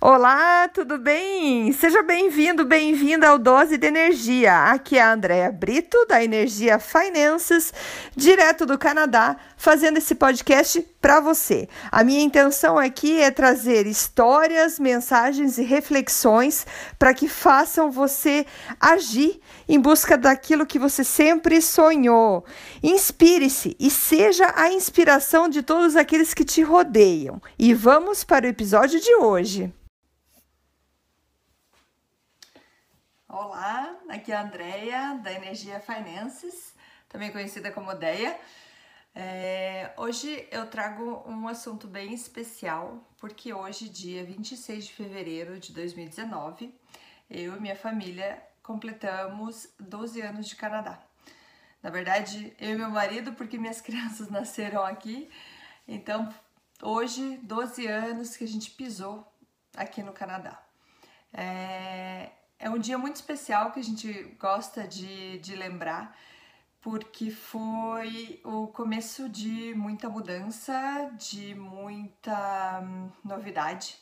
Olá, tudo bem? Seja bem-vindo, bem-vinda ao Dose de Energia. Aqui é a Andrea Brito, da Energia Finances, direto do Canadá, fazendo esse podcast para você. A minha intenção aqui é trazer histórias, mensagens e reflexões para que façam você agir em busca daquilo que você sempre sonhou. Inspire-se e seja a inspiração de todos aqueles que te rodeiam. E vamos para o episódio de hoje. Olá, aqui é a Andrea da Energia Finances, também conhecida como Deia. É, hoje eu trago um assunto bem especial, porque hoje, dia 26 de fevereiro de 2019, eu e minha família completamos 12 anos de Canadá. Na verdade, eu e meu marido, porque minhas crianças nasceram aqui, então hoje, 12 anos que a gente pisou aqui no Canadá. É, é um dia muito especial que a gente gosta de, de lembrar, porque foi o começo de muita mudança, de muita hum, novidade,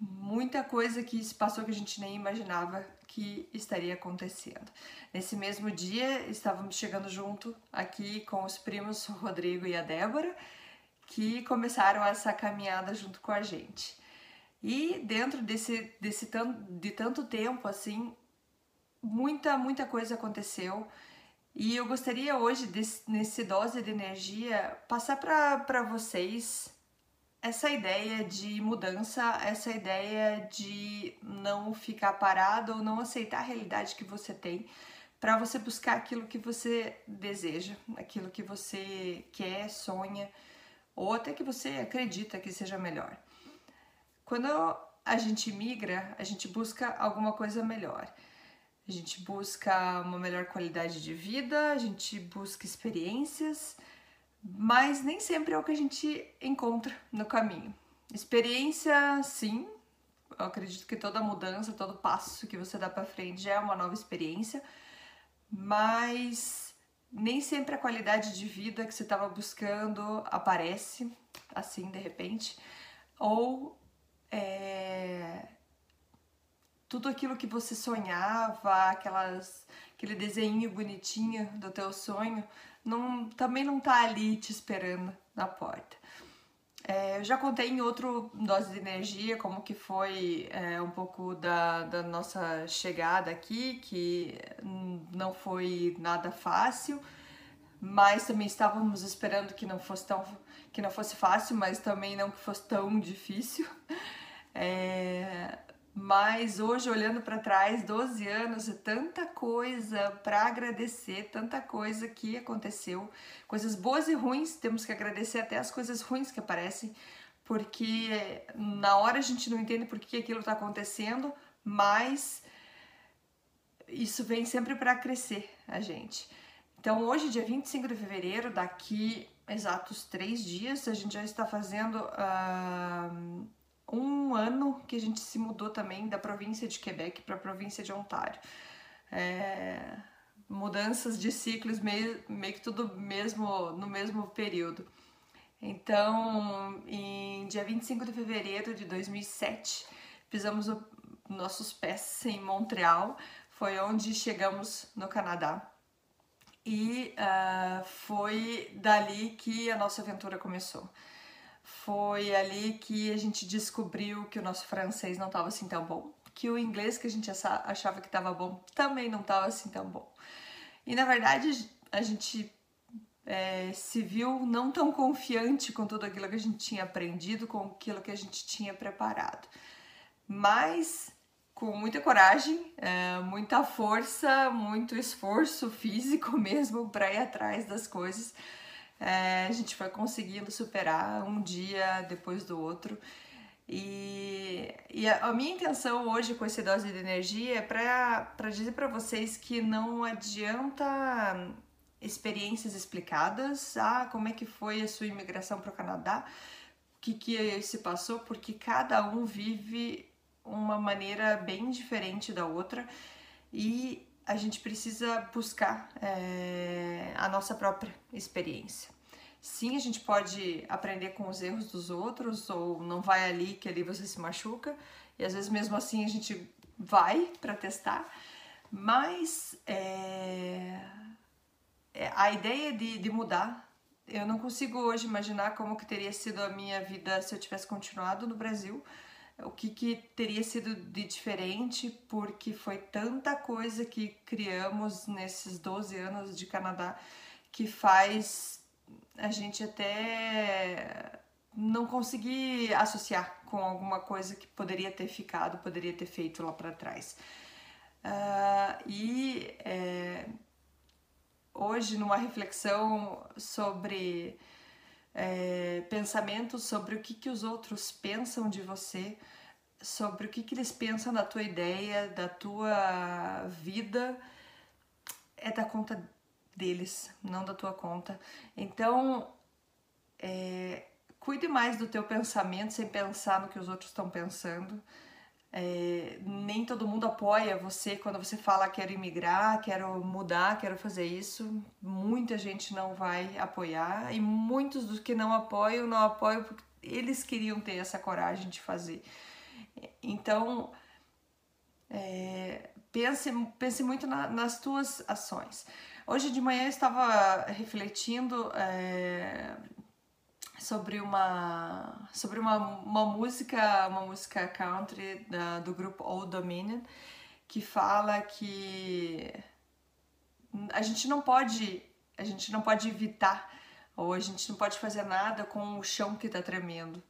muita coisa que se passou que a gente nem imaginava que estaria acontecendo. Nesse mesmo dia, estávamos chegando junto aqui com os primos Rodrigo e a Débora, que começaram essa caminhada junto com a gente. E dentro desse, desse de tanto tempo, assim, muita, muita coisa aconteceu. E eu gostaria hoje, desse, nesse dose de energia, passar para vocês essa ideia de mudança, essa ideia de não ficar parado ou não aceitar a realidade que você tem, para você buscar aquilo que você deseja, aquilo que você quer, sonha, ou até que você acredita que seja melhor. Quando a gente migra, a gente busca alguma coisa melhor. A gente busca uma melhor qualidade de vida, a gente busca experiências, mas nem sempre é o que a gente encontra no caminho. Experiência, sim, eu acredito que toda mudança, todo passo que você dá para frente já é uma nova experiência, mas nem sempre a qualidade de vida que você estava buscando aparece assim de repente, ou é, tudo aquilo que você sonhava, aquelas, aquele desenho bonitinho do teu sonho, não, também não tá ali te esperando na porta. É, eu já contei em outro Dose de Energia como que foi é, um pouco da, da nossa chegada aqui, que não foi nada fácil, mas também estávamos esperando que não fosse tão que não fosse fácil, mas também não que fosse tão difícil. É, mas hoje, olhando para trás, 12 anos, é tanta coisa para agradecer, tanta coisa que aconteceu, coisas boas e ruins, temos que agradecer até as coisas ruins que aparecem, porque na hora a gente não entende por que aquilo está acontecendo, mas isso vem sempre para crescer a gente. Então, hoje, dia 25 de fevereiro, daqui exatos três dias, a gente já está fazendo. Uh, um ano que a gente se mudou também da província de Quebec para a província de Ontário. É, mudanças de ciclos meio, meio que tudo mesmo no mesmo período. Então, em dia 25 de fevereiro de 2007, pisamos o, nossos pés em Montreal, foi onde chegamos no Canadá. E uh, foi dali que a nossa aventura começou foi ali que a gente descobriu que o nosso francês não estava assim tão bom, que o inglês que a gente achava que estava bom também não estava assim tão bom. E na verdade a gente é, se viu não tão confiante com tudo aquilo que a gente tinha aprendido, com aquilo que a gente tinha preparado, mas com muita coragem, é, muita força, muito esforço físico mesmo para ir atrás das coisas é, a gente foi conseguindo superar um dia depois do outro. E, e a, a, minha intenção hoje com esse dose de energia é para dizer para vocês que não adianta experiências explicadas, ah, como é que foi a sua imigração para o Canadá, o que, que se passou, porque cada um vive uma maneira bem diferente da outra. E a gente precisa buscar é, a nossa própria experiência. Sim, a gente pode aprender com os erros dos outros, ou não vai ali que ali você se machuca, e às vezes mesmo assim a gente vai para testar, mas é, a ideia de, de mudar, eu não consigo hoje imaginar como que teria sido a minha vida se eu tivesse continuado no Brasil, o que, que teria sido de diferente, porque foi tanta coisa que criamos nesses 12 anos de Canadá que faz a gente até não conseguir associar com alguma coisa que poderia ter ficado, poderia ter feito lá para trás. Uh, e é, hoje, numa reflexão sobre é, pensamentos sobre o que, que os outros pensam de você, sobre o que, que eles pensam da tua ideia, da tua vida, é da conta deles, não da tua conta. Então, é, cuide mais do teu pensamento sem pensar no que os outros estão pensando. É, nem todo mundo apoia você quando você fala quero imigrar, quero mudar, quero fazer isso. Muita gente não vai apoiar e muitos dos que não apoiam, não apoiam porque eles queriam ter essa coragem de fazer. Então, é, pense, pense muito na, nas tuas ações. Hoje de manhã eu estava refletindo é, sobre uma sobre uma, uma música uma música country da, do grupo Old Dominion que fala que a gente não pode a gente não pode evitar ou a gente não pode fazer nada com o chão que está tremendo.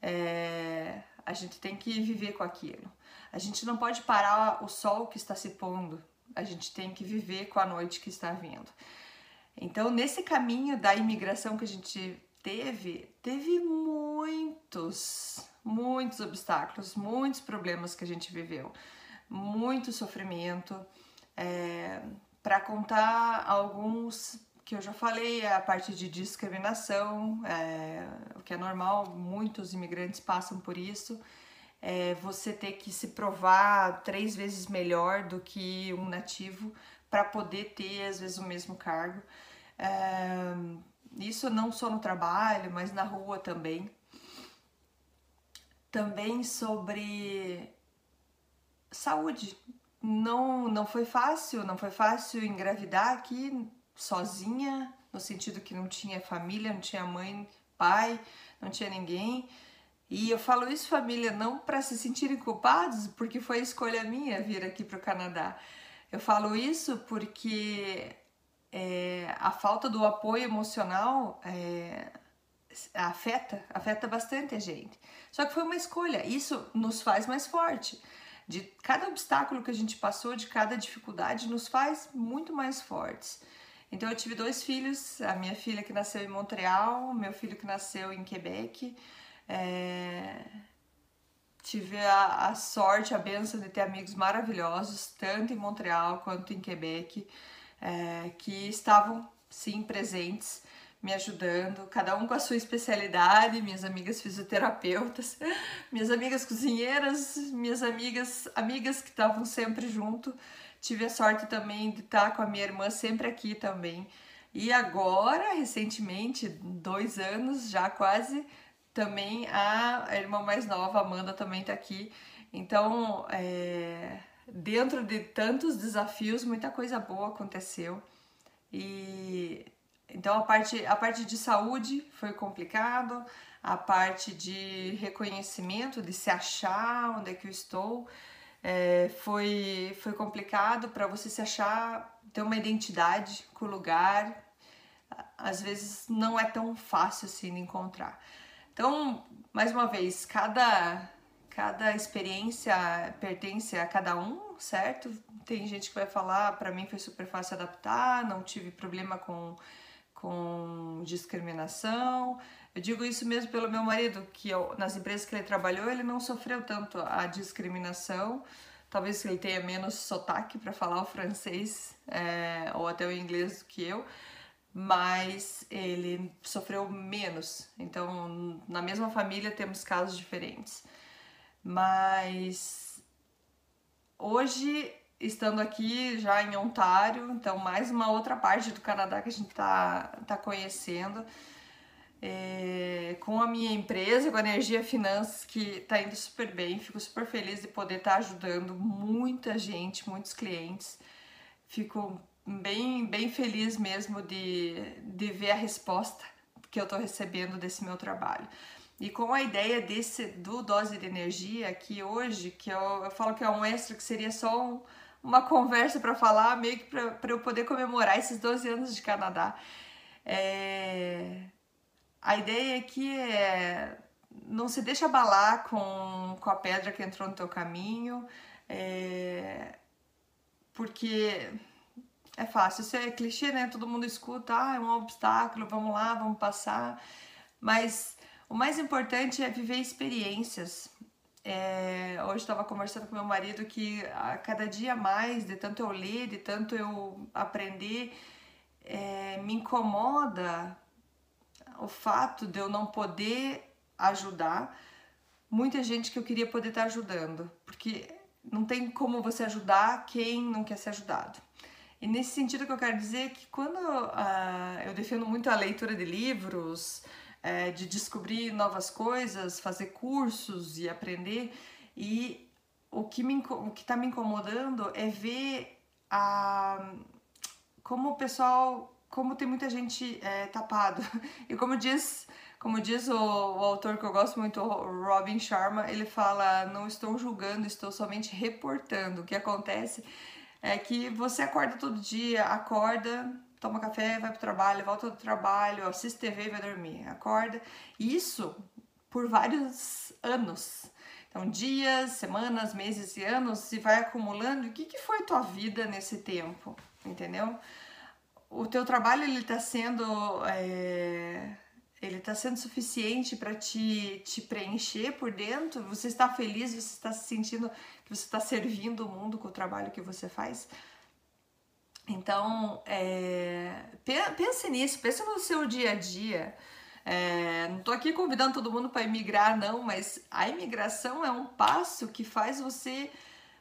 É, a gente tem que viver com aquilo. A gente não pode parar o sol que está se pondo. A gente tem que viver com a noite que está vindo. Então, nesse caminho da imigração que a gente teve, teve muitos, muitos obstáculos, muitos problemas que a gente viveu, muito sofrimento. É, Para contar alguns que eu já falei, a parte de discriminação, é, o que é normal, muitos imigrantes passam por isso é, você ter que se provar três vezes melhor do que um nativo para poder ter às vezes o mesmo cargo. É, isso não só no trabalho, mas na rua também. Também sobre saúde. Não, não foi fácil, não foi fácil engravidar aqui sozinha, no sentido que não tinha família, não tinha mãe, pai, não tinha ninguém. E eu falo isso, família, não para se sentirem culpados, porque foi escolha minha vir aqui para o Canadá. Eu falo isso porque é, a falta do apoio emocional é, afeta, afeta bastante a gente. Só que foi uma escolha, isso nos faz mais forte. De cada obstáculo que a gente passou, de cada dificuldade, nos faz muito mais fortes. Então eu tive dois filhos, a minha filha que nasceu em Montreal, meu filho que nasceu em Quebec. É... Tive a, a, sorte, a benção de ter amigos maravilhosos, tanto em Montreal quanto em Quebec, é, que estavam sim presentes, me ajudando, cada um com a sua especialidade, minhas amigas fisioterapeutas, minhas amigas cozinheiras, minhas amigas, amigas que estavam sempre junto. Tive a sorte também de estar com a minha irmã sempre aqui também. E agora, recentemente, dois anos já quase, também a irmã mais nova, Amanda, também tá aqui. Então, é, dentro de tantos desafios, muita coisa boa aconteceu. E então a parte, a parte de saúde foi complicado, a parte de reconhecimento, de se achar onde é que eu estou, é, foi, foi complicado para você se achar, ter uma identidade com o lugar. Às vezes não é tão fácil assim de encontrar. Então, mais uma vez, cada, cada experiência pertence a cada um, certo? Tem gente que vai falar, para mim foi super fácil adaptar, não tive problema com, com discriminação. Eu digo isso mesmo pelo meu marido, que eu, nas empresas que ele trabalhou, ele não sofreu tanto a discriminação. Talvez ele tenha menos sotaque para falar o francês é, ou até o inglês do que eu, mas ele sofreu menos. Então, na mesma família temos casos diferentes. Mas hoje, estando aqui já em Ontário, então mais uma outra parte do Canadá que a gente tá, tá conhecendo, é, com a minha empresa, com a Energia Finanças, que está indo super bem. Fico super feliz de poder estar tá ajudando muita gente, muitos clientes. Fico bem, bem feliz mesmo de, de ver a resposta que eu estou recebendo desse meu trabalho. E com a ideia desse do dose de energia que hoje, que eu, eu falo que é um extra, que seria só um, uma conversa para falar, meio que para eu poder comemorar esses 12 anos de Canadá. É, a ideia aqui é não se deixa abalar com, com a pedra que entrou no teu caminho, é, porque é fácil, isso é clichê, né? Todo mundo escuta, ah, é um obstáculo, vamos lá, vamos passar. Mas o mais importante é viver experiências. É, hoje estava conversando com meu marido que a cada dia mais, de tanto eu ler, de tanto eu aprender, é, me incomoda o fato de eu não poder ajudar muita gente que eu queria poder estar ajudando, porque não tem como você ajudar quem não quer ser ajudado. E nesse sentido que eu quero dizer que quando uh, eu defendo muito a leitura de livros, uh, de descobrir novas coisas, fazer cursos e aprender, e o que me, o que está me incomodando é ver a como o pessoal como tem muita gente é, tapado. E como diz, como diz o, o, autor que eu gosto muito, Robin Sharma, ele fala: não estou julgando, estou somente reportando. O que acontece é que você acorda todo dia, acorda, toma café, vai pro trabalho, volta do trabalho, assiste TV e vai dormir. Acorda. Isso por vários anos. Então, dias, semanas, meses e anos, se vai acumulando. O que, que foi tua vida nesse tempo? Entendeu? o teu trabalho ele está sendo é, ele está sendo suficiente para te, te preencher por dentro? Você está feliz? Você está se sentindo que você está servindo o mundo com o trabalho que você faz? Então, é, pense nisso, pense no seu dia a dia. É, não estou aqui convidando todo mundo para imigrar, não, mas a imigração é um passo que faz você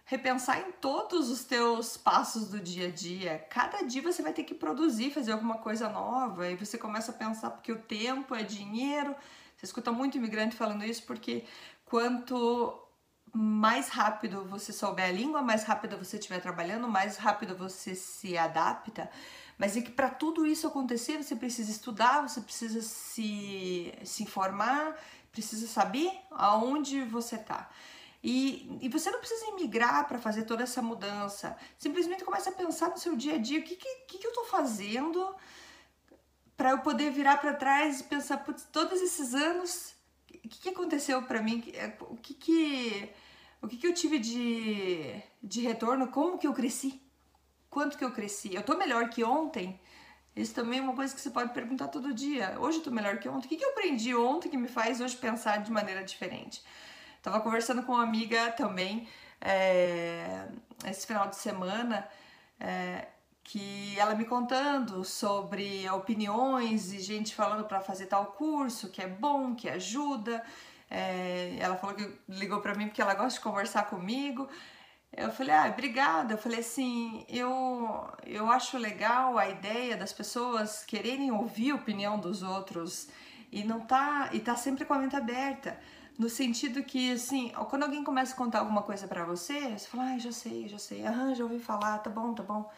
repensar em todos os teus passos do dia a dia. Cada dia você vai ter que produzir, fazer alguma coisa nova e você começa a pensar porque o tempo é dinheiro. Você escuta muito imigrante falando isso porque quanto mais rápido você souber a língua, mais rápido você estiver trabalhando, mais rápido você se adapta. Mas é que para tudo isso acontecer, você precisa estudar, você precisa se, se informar, precisa saber aonde você está. E, e você não precisa emigrar para fazer toda essa mudança. Simplesmente começa a pensar no seu dia a dia: o que, que, que eu estou fazendo para eu poder virar para trás e pensar, putz, todos esses anos, o que, que aconteceu para mim? O que que, o que que eu tive de, de retorno? Como que eu cresci? Quanto que eu cresci? Eu tô melhor que ontem? Isso também é uma coisa que você pode perguntar todo dia. Hoje eu tô melhor que ontem. O que, que eu aprendi ontem que me faz hoje pensar de maneira diferente? Tava conversando com uma amiga também é, esse final de semana é, que ela me contando sobre opiniões e gente falando para fazer tal curso que é bom, que ajuda. É, ela falou que ligou para mim porque ela gosta de conversar comigo. Eu falei, ah, obrigada. Eu falei assim, eu, eu acho legal a ideia das pessoas quererem ouvir a opinião dos outros e não tá e tá sempre com a mente aberta. No sentido que, assim, quando alguém começa a contar alguma coisa para você, você fala, ah, já sei, já sei, ah, já ouvi falar, tá bom, tá bom.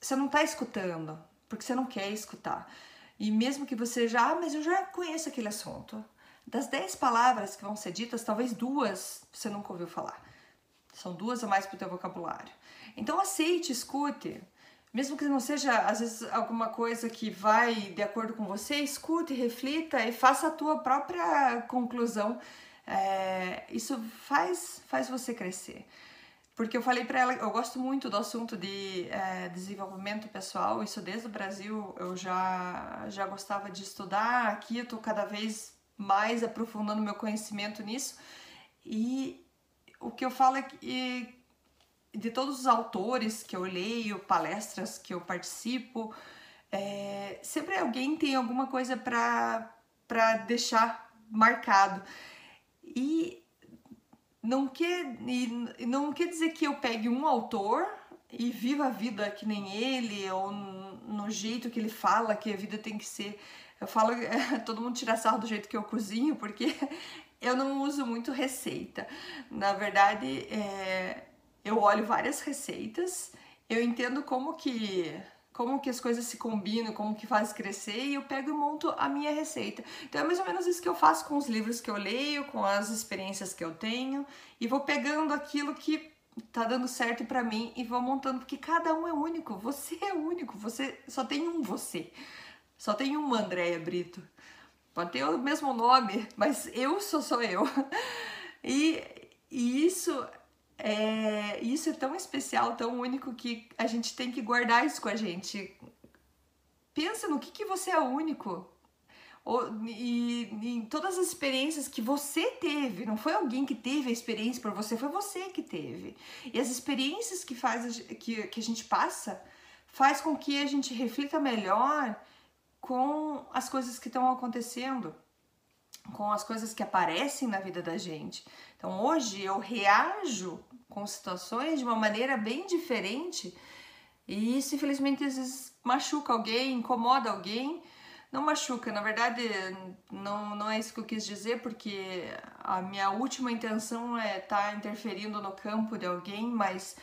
Você não tá escutando, porque você não quer escutar. E mesmo que você já, ah, mas eu já conheço aquele assunto. Das dez palavras que vão ser ditas, talvez duas você nunca ouviu falar. São duas a mais pro teu vocabulário. Então aceite, escute. Mesmo que não seja, às vezes, alguma coisa que vai de acordo com você, escute, reflita e faça a tua própria conclusão. É, isso faz, faz você crescer. Porque eu falei para ela, eu gosto muito do assunto de é, desenvolvimento pessoal, isso desde o Brasil eu já, já gostava de estudar, aqui eu tô cada vez mais aprofundando meu conhecimento nisso. E o que eu falo é que de todos os autores que eu leio, palestras que eu participo, é, sempre alguém tem alguma coisa para deixar marcado. E não quer, e não quer dizer que eu pegue um autor e viva a vida que nem ele, ou no jeito que ele fala que a vida tem que ser. Eu falo, todo mundo tira sarro do jeito que eu cozinho, porque eu não uso muito receita. Na verdade, é, eu olho várias receitas, eu entendo como que como que as coisas se combinam, como que faz crescer e eu pego e monto a minha receita. Então é mais ou menos isso que eu faço com os livros que eu leio, com as experiências que eu tenho e vou pegando aquilo que tá dando certo para mim e vou montando porque cada um é único, você é único, você só tem um você. Só tem uma Andréia Brito. Pode ter o mesmo nome, mas eu sou só eu. E, e isso é, isso é tão especial, tão único que a gente tem que guardar isso com a gente. Pensa no que, que você é único. E, e em todas as experiências que você teve, não foi alguém que teve a experiência por você, foi você que teve. E as experiências que, faz, que, que a gente passa faz com que a gente reflita melhor com as coisas que estão acontecendo, com as coisas que aparecem na vida da gente. Então hoje eu reajo com situações de uma maneira bem diferente e isso infelizmente às vezes machuca alguém, incomoda alguém. Não machuca, na verdade não, não é isso que eu quis dizer, porque a minha última intenção é estar tá interferindo no campo de alguém, mas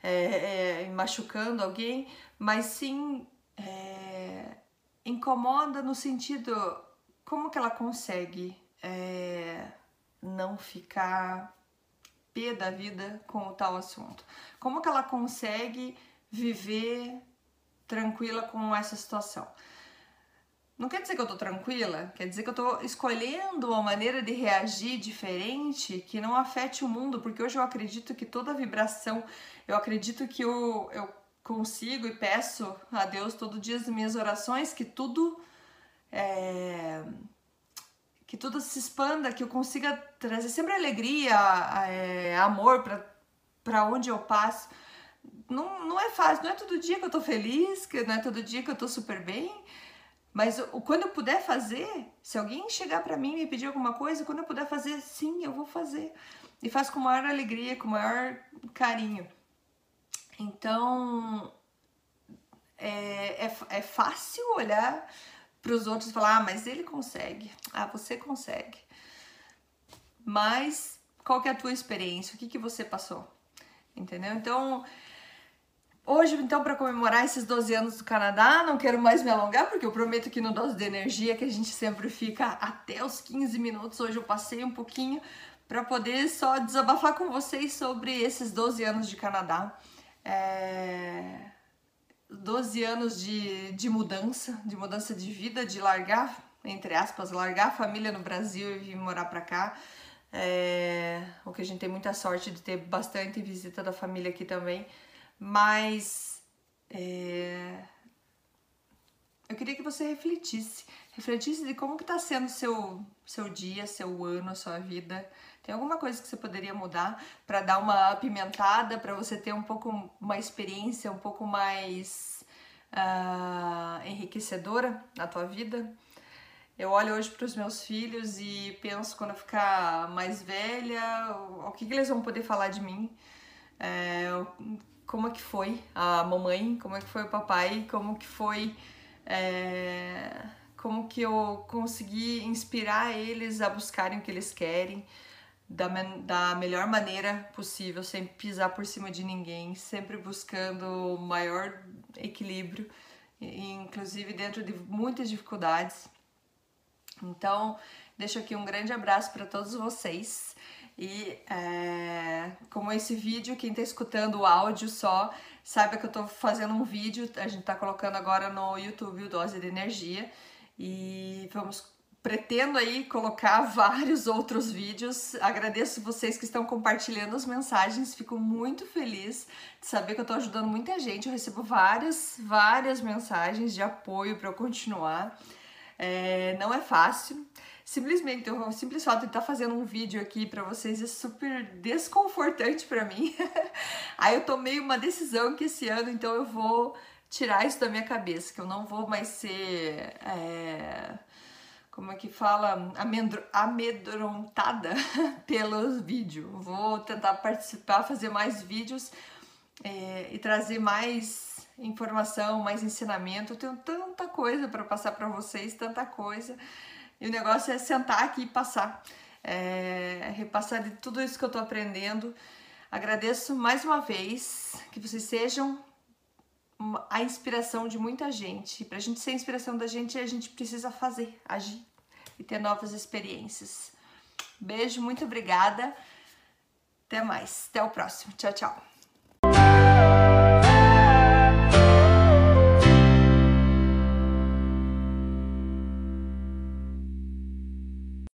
é, é, machucando alguém, mas sim é, incomoda no sentido como que ela consegue é, não ficar pé da vida com o tal assunto? Como que ela consegue viver tranquila com essa situação? Não quer dizer que eu tô tranquila, quer dizer que eu tô escolhendo uma maneira de reagir diferente que não afete o mundo, porque hoje eu acredito que toda vibração, eu acredito que eu, eu consigo e peço a Deus todo dia as minhas orações que tudo é, que tudo se expanda, que eu consiga trazer sempre alegria, é, amor para onde eu passo. Não, não é fácil, não é todo dia que eu tô feliz, que não é todo dia que eu tô super bem, mas o, quando eu puder fazer, se alguém chegar para mim e me pedir alguma coisa, quando eu puder fazer, sim, eu vou fazer. E faço com maior alegria, com maior carinho. Então, é, é, é fácil olhar para os outros e falar: ah, mas ele consegue, ah, você consegue. Mas qual que é a tua experiência? O que, que você passou? Entendeu? Então, hoje, então, para comemorar esses 12 anos do Canadá, não quero mais me alongar, porque eu prometo que no Dose de Energia, que a gente sempre fica até os 15 minutos, hoje eu passei um pouquinho para poder só desabafar com vocês sobre esses 12 anos de Canadá é, 12 anos de, de mudança, de mudança de vida, de largar, entre aspas, largar a família no Brasil e vir morar para cá. É, o que a gente tem muita sorte de ter bastante visita da família aqui também. Mas é, eu queria que você refletisse, refletisse de como que tá sendo seu seu dia, seu ano, sua vida. Tem alguma coisa que você poderia mudar para dar uma apimentada, para você ter um pouco uma experiência um pouco mais uh, enriquecedora na tua vida? Eu olho hoje para os meus filhos e penso quando eu ficar mais velha, o, que, que, eles vão poder falar de mim? É, como é que foi a mamãe? Como é que foi o papai? Como que foi é, como que eu consegui inspirar eles a buscarem o que eles querem da, da melhor maneira possível, sem pisar por cima de ninguém, sempre buscando o maior equilíbrio, inclusive dentro de muitas dificuldades. Então, deixo aqui um grande abraço para todos vocês. E é, como esse vídeo, quem está escutando o áudio só, saiba que eu estou fazendo um vídeo, a gente está colocando agora no YouTube o Dose de Energia. E vamos pretendo aí colocar vários outros vídeos. Agradeço vocês que estão compartilhando as mensagens, fico muito feliz de saber que eu estou ajudando muita gente. Eu recebo várias, várias mensagens de apoio para eu continuar. É, não é fácil. Simplesmente, o simples fato de estar fazendo um vídeo aqui para vocês é super desconfortante para mim. Aí eu tomei uma decisão que esse ano, então eu vou tirar isso da minha cabeça, que eu não vou mais ser. É como é que fala, amedrontada pelo vídeo. Vou tentar participar, fazer mais vídeos é, e trazer mais informação, mais ensinamento. Eu tenho tanta coisa para passar para vocês, tanta coisa. E o negócio é sentar aqui e passar, é, repassar de tudo isso que eu tô aprendendo. Agradeço mais uma vez que vocês sejam a inspiração de muita gente. Para a gente ser a inspiração da gente, a gente precisa fazer, agir e ter novas experiências. Beijo, muito obrigada. Até mais. Até o próximo. Tchau, tchau.